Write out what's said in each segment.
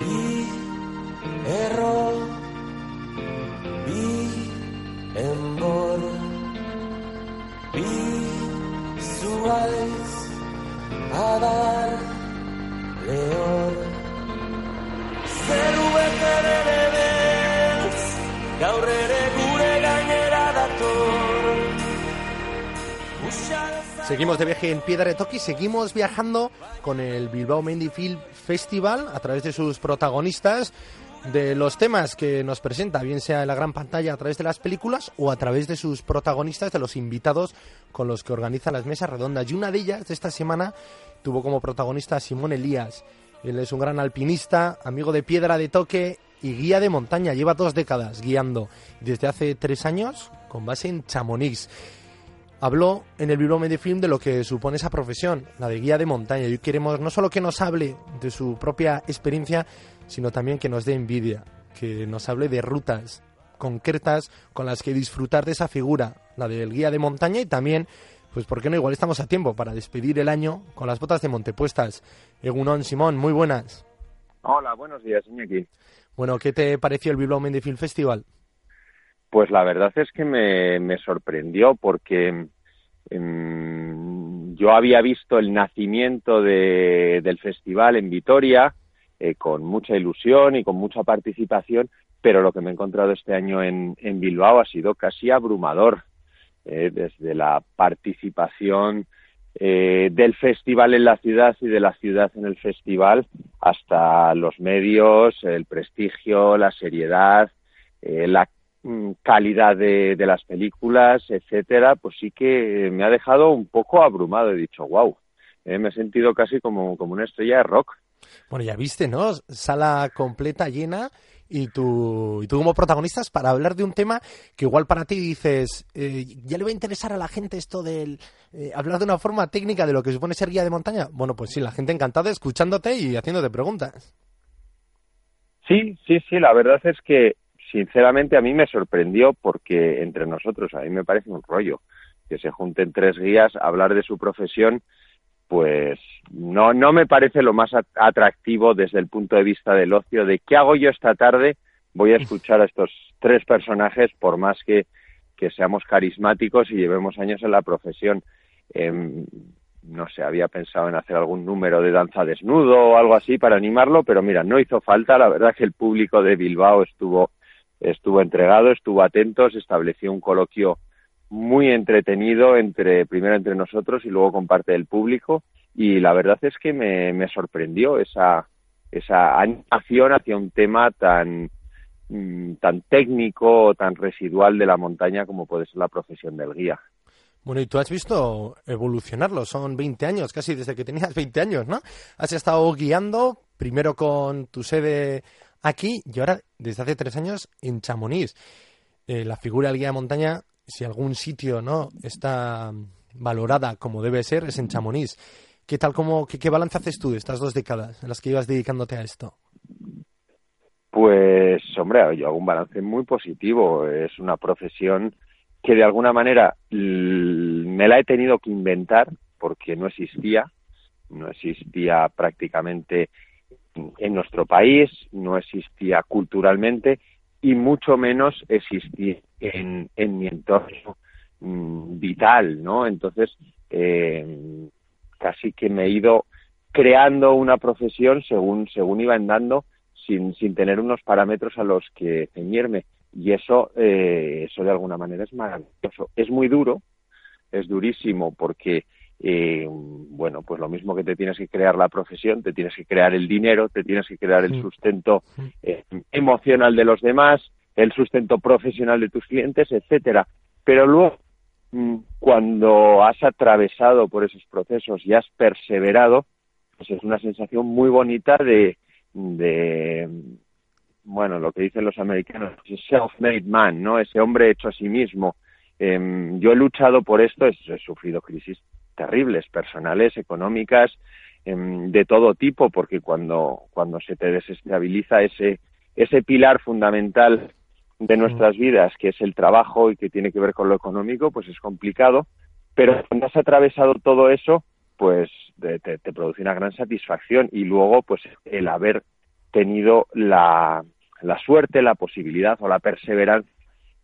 Bi erro Bi enbor Bi zuaiz Adar Seguimos de viaje en Piedra de Toki, seguimos viajando con el Bilbao Mendy Film Festival a través de sus protagonistas, de los temas que nos presenta, bien sea en la gran pantalla a través de las películas o a través de sus protagonistas, de los invitados con los que organiza las mesas redondas. Y una de ellas de esta semana tuvo como protagonista a Simón Elías. Él es un gran alpinista, amigo de Piedra de Toque y guía de montaña. Lleva dos décadas guiando desde hace tres años con base en Chamonix habló en el Bilbao Media Film de lo que supone esa profesión, la de guía de montaña. Y queremos no solo que nos hable de su propia experiencia, sino también que nos dé envidia, que nos hable de rutas concretas con las que disfrutar de esa figura, la del guía de montaña y también, pues por qué no, igual estamos a tiempo para despedir el año con las botas de Montepuestas. Egunon, Simón, muy buenas. Hola, buenos días, Iñaki. Bueno, ¿qué te pareció el Bilbao Film Festival? Pues la verdad es que me, me sorprendió porque em, yo había visto el nacimiento de, del festival en Vitoria eh, con mucha ilusión y con mucha participación, pero lo que me he encontrado este año en, en Bilbao ha sido casi abrumador, eh, desde la participación eh, del festival en la ciudad y de la ciudad en el festival hasta los medios, el prestigio, la seriedad, eh, la calidad de, de, las películas, etcétera, pues sí que me ha dejado un poco abrumado. He dicho, wow, eh, me he sentido casi como, como una estrella de rock. Bueno, ya viste, ¿no? Sala completa, llena, y tú, y tú como protagonistas para hablar de un tema que igual para ti dices, eh, ¿ya le va a interesar a la gente esto del eh, hablar de una forma técnica de lo que supone ser guía de montaña? Bueno, pues sí, la gente encantada escuchándote y haciéndote preguntas. Sí, sí, sí, la verdad es que sinceramente a mí me sorprendió porque entre nosotros a mí me parece un rollo que se junten tres guías a hablar de su profesión pues no no me parece lo más atractivo desde el punto de vista del ocio de qué hago yo esta tarde voy a escuchar a estos tres personajes por más que que seamos carismáticos y llevemos años en la profesión eh, no sé, había pensado en hacer algún número de danza desnudo o algo así para animarlo, pero mira, no hizo falta. La verdad que el público de Bilbao estuvo estuvo entregado, estuvo atento, se estableció un coloquio muy entretenido entre primero entre nosotros y luego con parte del público y la verdad es que me, me sorprendió esa esa animación hacia un tema tan mm, tan técnico tan residual de la montaña como puede ser la profesión del guía. Bueno, y tú has visto evolucionarlo, son 20 años, casi desde que tenías 20 años, ¿no? Has estado guiando, primero con tu sede aquí y ahora desde hace tres años en Chamonix. Eh, la figura del guía de montaña, si algún sitio no está valorada como debe ser, es en Chamonix. ¿Qué tal, cómo, qué, qué balance haces tú de estas dos décadas en las que ibas dedicándote a esto? Pues, hombre, yo hago un balance muy positivo. Es una profesión que de alguna manera me la he tenido que inventar porque no existía, no existía prácticamente en nuestro país, no existía culturalmente y mucho menos existía en, en mi entorno mm, vital, ¿no? Entonces, eh, casi que me he ido creando una profesión según, según iba andando sin, sin tener unos parámetros a los que ceñirme. Y eso, eh, eso de alguna manera es maravilloso. Es muy duro, es durísimo porque eh, bueno, pues lo mismo que te tienes que crear la profesión, te tienes que crear el dinero, te tienes que crear el sustento eh, emocional de los demás, el sustento profesional de tus clientes, etcétera. Pero luego, mm, cuando has atravesado por esos procesos y has perseverado, pues es una sensación muy bonita de, de bueno, lo que dicen los americanos, self-made man, ¿no? Ese hombre hecho a sí mismo. Eh, yo he luchado por esto, he, he sufrido crisis terribles, personales, económicas, em, de todo tipo, porque cuando, cuando se te desestabiliza ese, ese pilar fundamental de nuestras vidas, que es el trabajo y que tiene que ver con lo económico, pues es complicado. Pero cuando has atravesado todo eso, pues te, te, produce una gran satisfacción y luego pues el haber tenido la, la suerte, la posibilidad o la perseverancia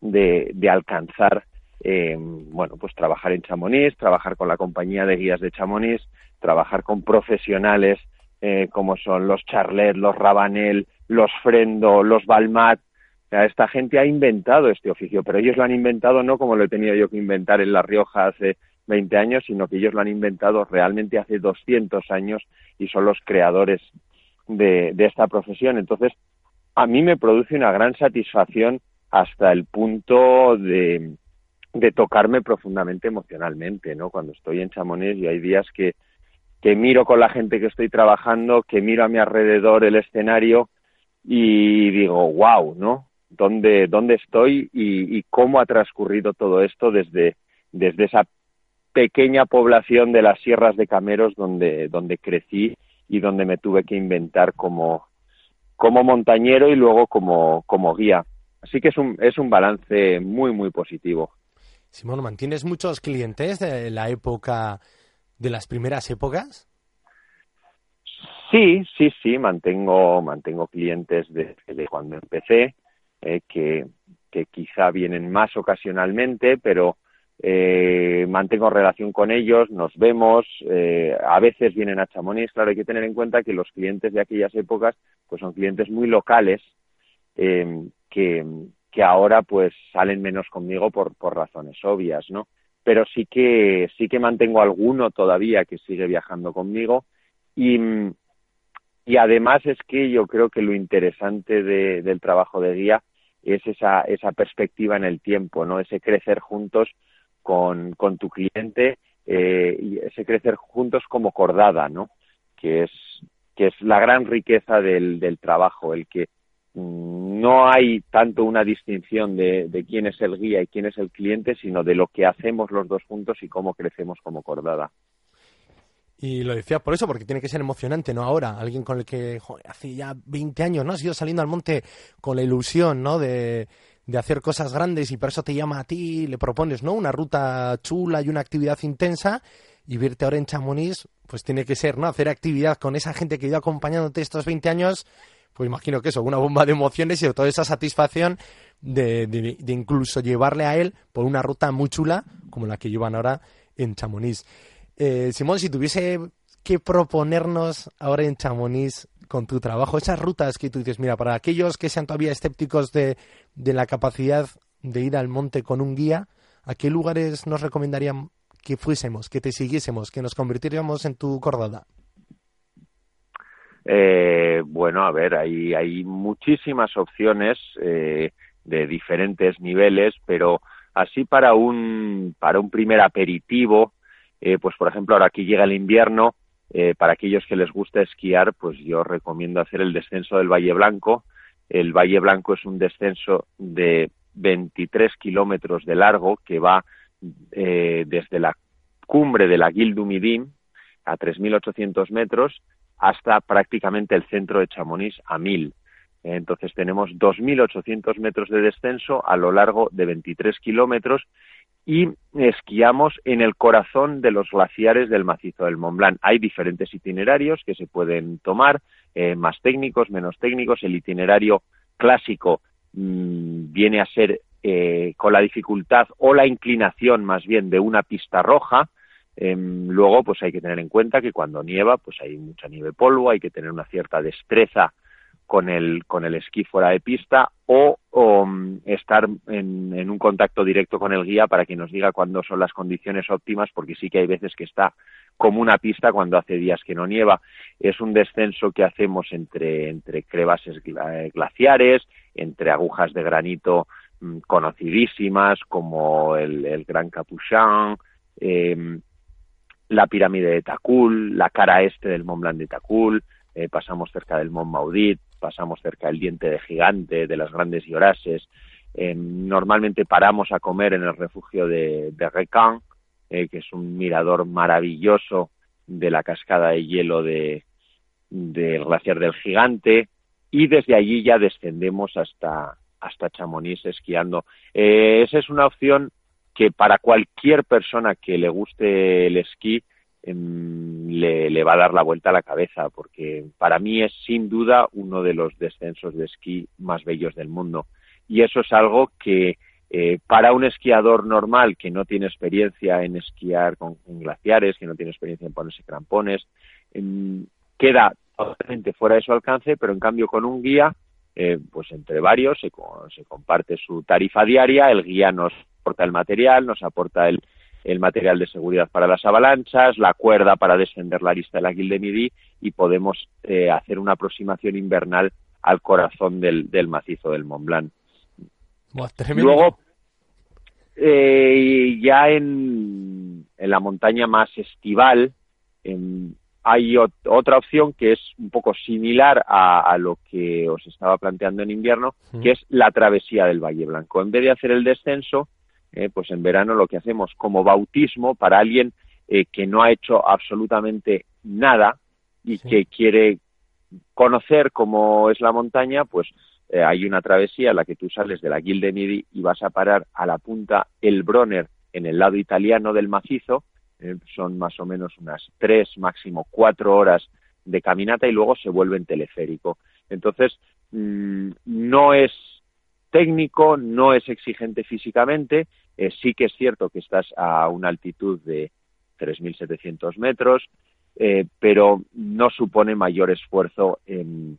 de, de alcanzar eh, bueno, pues trabajar en Chamonix, trabajar con la compañía de guías de Chamonix, trabajar con profesionales eh, como son los Charlet, los Rabanel, los Frendo, los Balmat. esta gente ha inventado este oficio, pero ellos lo han inventado no como lo he tenido yo que inventar en La Rioja hace 20 años, sino que ellos lo han inventado realmente hace 200 años y son los creadores de, de esta profesión. Entonces, a mí me produce una gran satisfacción hasta el punto de, de tocarme profundamente emocionalmente, ¿no? Cuando estoy en Chamonix y hay días que, que miro con la gente que estoy trabajando, que miro a mi alrededor el escenario y digo, wow, ¿no? ¿Dónde, dónde estoy y, cómo ha transcurrido todo esto desde, desde esa pequeña población de las sierras de Cameros donde, donde crecí y donde me tuve que inventar como, como montañero y luego como, como guía. Así que es un, es un balance muy, muy positivo. Simón, ¿mantienes muchos clientes de la época, de las primeras épocas? Sí, sí, sí, mantengo, mantengo clientes de, cuando empecé, eh, que, que quizá vienen más ocasionalmente, pero eh, mantengo relación con ellos, nos vemos, eh, a veces vienen a Chamonix, claro, hay que tener en cuenta que los clientes de aquellas épocas pues son clientes muy locales eh, que, que ahora pues salen menos conmigo por, por razones obvias, ¿no? Pero sí que, sí que mantengo alguno todavía que sigue viajando conmigo y, y además es que yo creo que lo interesante de, del trabajo de guía es esa, esa perspectiva en el tiempo, ¿no? Ese crecer juntos con, con tu cliente eh, y ese crecer juntos como cordada, ¿no? Que es, que es la gran riqueza del, del trabajo, el que no hay tanto una distinción de, de, quién es el guía y quién es el cliente, sino de lo que hacemos los dos juntos y cómo crecemos como cordada. Y lo decía por eso, porque tiene que ser emocionante, ¿no? Ahora, alguien con el que hace ya 20 años, ¿no? Has ido saliendo al monte con la ilusión, ¿no? De, de hacer cosas grandes y por eso te llama a ti, le propones, ¿no? Una ruta chula y una actividad intensa y verte ahora en Chamonix, pues tiene que ser, ¿no? Hacer actividad con esa gente que ido acompañándote estos 20 años pues imagino que eso, una bomba de emociones y toda esa satisfacción de, incluso llevarle a él por una ruta muy chula como la que llevan ahora en Chamonix. Eh, Simón, si tuviese que proponernos ahora en Chamonix con tu trabajo, esas rutas que tú dices, mira, para aquellos que sean todavía escépticos de, de la capacidad de ir al monte con un guía, ¿a qué lugares nos recomendarían que fuésemos, que te siguiésemos, que nos convirtiéramos en tu cordada? Eh, bueno, a ver, hay, hay muchísimas opciones eh, de diferentes niveles, pero así para un, para un primer aperitivo, eh, pues por ejemplo, ahora aquí llega el invierno, eh, para aquellos que les gusta esquiar, pues yo recomiendo hacer el descenso del Valle Blanco. El Valle Blanco es un descenso de 23 kilómetros de largo que va desde la cumbre de la Guildumidim a 3.800 metros hasta prácticamente el centro de Chamonix a 1000. Entonces tenemos 2.800 metros de descenso a lo largo de 23 kilómetros y esquiamos en el corazón de los glaciares del macizo del Mont Blanc. Hay diferentes itinerarios que se pueden tomar, eh, más técnicos, menos técnicos. El itinerario clásico mmm, viene a ser eh, con la dificultad o la inclinación más bien de una pista roja, Eh, luego, pues hay que tener en cuenta que cuando nieva, pues hay mucha nieve polvo, hay que tener una cierta destreza con el, con el esquí fuera de pista o, um, estar en, un contacto directo con el guía para que nos diga cuándo son las condiciones óptimas, porque sí que hay veces que está como una pista cuando hace días que no nieva. Es un descenso que hacemos entre, entre crevases glaciares, entre agujas de granito mmm, conocidísimas como el, el Gran Capuchán, eh, la pirámide de Takul, la cara este del Mont Blanc de Takul, eh, pasamos cerca del Mont Maudit, pasamos cerca del diente de gigante, de las grandes llorases. Eh, normalmente paramos a comer en el refugio de, de Recan, eh, que es un mirador maravilloso de la cascada de hielo de, del glaciar del gigante, y desde allí ya descendemos hasta, hasta Chamonix esquiando. Esa es una opción que para cualquier persona que le guste el esquí eh, le, le, va a dar la vuelta a la cabeza, porque para mí es sin duda uno de los descensos de esquí más bellos del mundo. Y eso es algo que eh, para un esquiador normal que no tiene experiencia en esquiar con en glaciares, que no tiene experiencia en ponerse crampones, en, queda totalmente fuera de su alcance, pero en cambio con un guía, eh, pues entre varios se, se comparte su tarifa diaria, el guía nos aporta el material, nos aporta el, el material de seguridad para las avalanchas, la cuerda para descender la lista de la de Midi y podemos eh, hacer una aproximación invernal al corazón del, del macizo del Mont Blanc. Luego, eh, ya en, en, la montaña más estival, en, hay otra opción que es un poco similar a, a, lo que os estaba planteando en invierno, que es la travesía del Valle Blanco. En vez de hacer el descenso, eh, pues en verano lo que hacemos como bautismo para alguien eh, que no ha hecho absolutamente nada y que quiere conocer cómo es la montaña, pues eh, hay una travesía en la que tú sales de la Gilde Midi y vas a parar a la punta El Bronner en el lado italiano del macizo, son más o menos unas tres, máximo cuatro horas de caminata y luego se vuelve en teleférico. Entonces, mmm, no es técnico, no es exigente físicamente, eh, sí que es cierto que estás a una altitud de 3.700 metros, eh, pero no supone mayor esfuerzo en,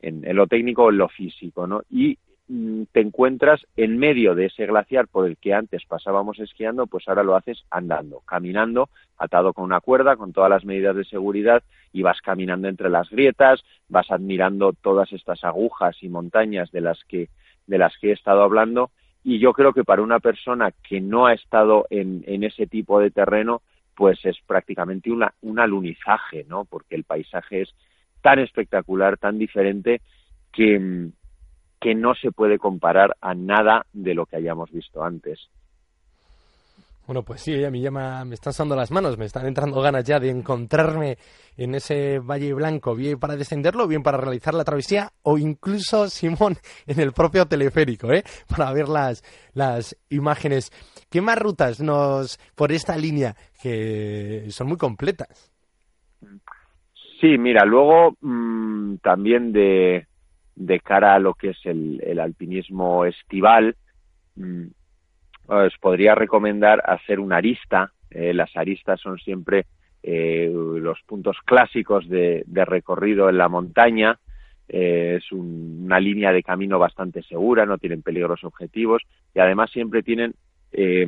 en, lo técnico o en lo físico, ¿no? Y mm, te encuentras en medio de ese glaciar por el que antes pasábamos esquiando, pues ahora lo haces andando, caminando, atado con una cuerda, con todas las medidas de seguridad, y vas caminando entre las grietas, vas admirando todas estas agujas y montañas de las que, de las que he estado hablando, y yo creo que para una persona que no ha estado en, en ese tipo de terreno, pues es prácticamente una, un alunizaje, ¿no? Porque el paisaje es tan espectacular, tan diferente, que, que no se puede comparar a nada de lo que hayamos visto antes. Bueno, pues sí, ya me, me, están sando las manos, me están entrando ganas ya de encontrarme en ese Valle Blanco, bien para descenderlo, bien para realizar la travesía, o incluso, Simón, en el propio teleférico, ¿eh? Para ver las, las imágenes. ¿Qué más rutas nos, por esta línea, que son muy completas? Sí, mira, luego mmm, también de, de cara a lo que es el, alpinismo estival, mmm, os podría recomendar hacer una arista. Eh, las aristas son siempre eh, los puntos clásicos de, recorrido en la montaña. Eh, es un, una línea de camino bastante segura, no tienen peligros objetivos y además siempre tienen eh,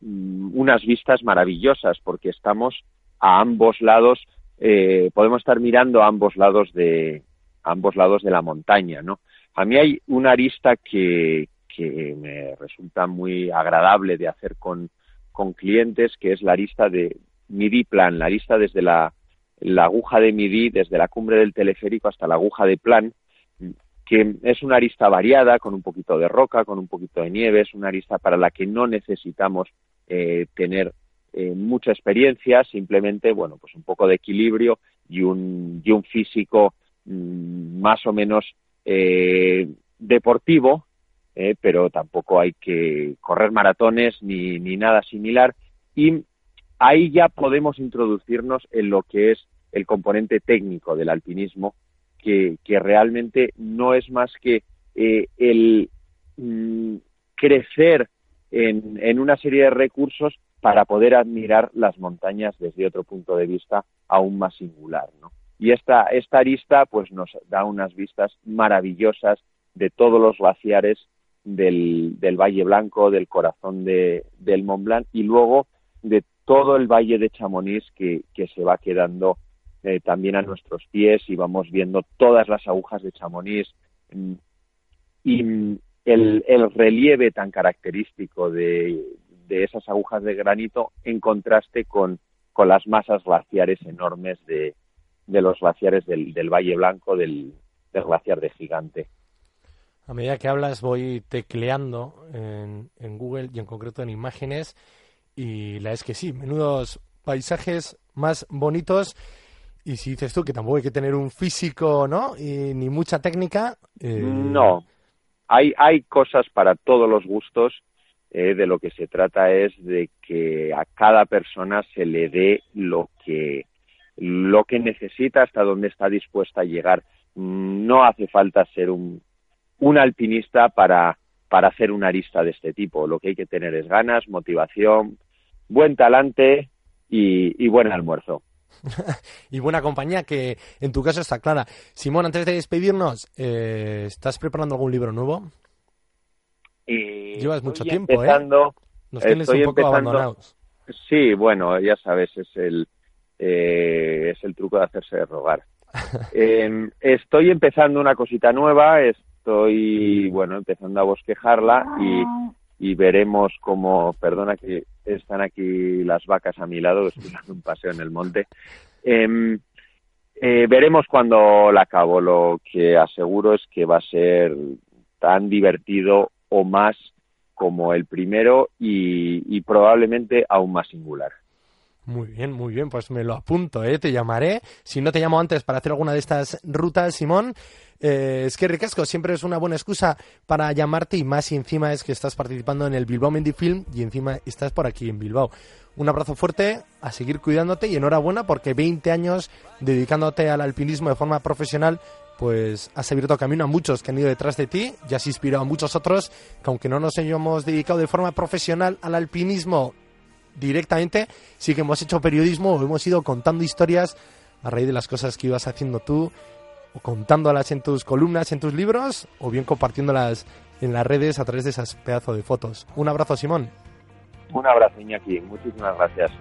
unas vistas maravillosas porque estamos a ambos lados, eh, podemos estar mirando a ambos lados de a ambos lados de la montaña, ¿no? A mí hay una arista que, que me resulta muy agradable de hacer con, con clientes, que es la arista de MIDI plan, la arista desde la, aguja de MIDI, desde la cumbre del teleférico hasta la aguja de plan, que es una arista variada, con un poquito de roca, con un poquito de nieve, es una arista para la que no necesitamos eh, tener eh, mucha experiencia, simplemente, bueno, pues un poco de equilibrio y un, y un físico mmm, más o menos eh, deportivo, eh, pero tampoco hay que correr maratones ni, ni nada similar. Y ahí ya podemos introducirnos en lo que es el componente técnico del alpinismo, que, que realmente no es más que eh, el mm, crecer en, en, una serie de recursos para poder admirar las montañas desde otro punto de vista aún más singular. ¿no? Y esta, esta arista pues nos da unas vistas maravillosas de todos los glaciares del, Valle Blanco, del corazón de, del Mont Blanc y luego de todo el Valle de Chamonix que, se va quedando eh, también a nuestros pies y vamos viendo todas las agujas de Chamonix y el, el relieve tan característico de, esas agujas de granito en contraste con, con las masas glaciares enormes de, los glaciares del, del Valle Blanco, del glaciar de Gigante. A medida que hablas voy tecleando en, en, Google y en concreto en imágenes y la es que sí, menudos paisajes más bonitos y si dices tú que tampoco hay que tener un físico, ¿no? Y, ni mucha técnica. Eh... No, hay, hay cosas para todos los gustos. Eh, de lo que se trata es de que a cada persona se le dé lo que lo que necesita, hasta dónde está dispuesta a llegar. Mm, no hace falta ser un, un alpinista para, para hacer una arista de este tipo. Lo que hay que tener es ganas, motivación, buen talante y, y buen almuerzo. y buena compañía, que en tu caso está clara. Simón, antes de despedirnos, eh, ¿estás preparando algún libro nuevo? Y Llevas mucho tiempo, ¿eh? empezando- Nos tienes estoy un poco abandonados. Sí, bueno, ya sabes, es el, eh, es el truco de hacerse rogar. Eh, estoy empezando una cosita nueva, estoy, bueno, empezando a bosquejarla y, y veremos cómo, perdona que están aquí las vacas a mi lado, estoy dando un paseo en el monte. Em, eh, veremos cuando la acabo. Lo que aseguro es que va a ser tan divertido o más como el primero y, y probablemente aún más singular. Muy bien, muy bien, pues me lo apunto, ¿eh? te llamaré. Si no te llamo antes para hacer alguna de estas rutas, Simón, eh, es que Ricasco siempre es una buena excusa para llamarte y más si encima es que estás participando en el Bilbao Mendy Film y encima estás por aquí en Bilbao. Un abrazo fuerte, a seguir cuidándote y enhorabuena porque 20 años dedicándote al alpinismo de forma profesional, pues has abierto camino a muchos que han ido detrás de ti y has inspirado a muchos otros que aunque no nos hayamos dedicado de forma profesional al alpinismo directamente sí que hemos hecho periodismo o hemos ido contando historias a raíz de las cosas que ibas haciendo tú, o contándolas en tus columnas, en tus libros, o bien compartiéndolas en las redes a través de esas pedazos de fotos. Un abrazo, Simón. Un abrazo, Iñaki. Muchísimas gracias.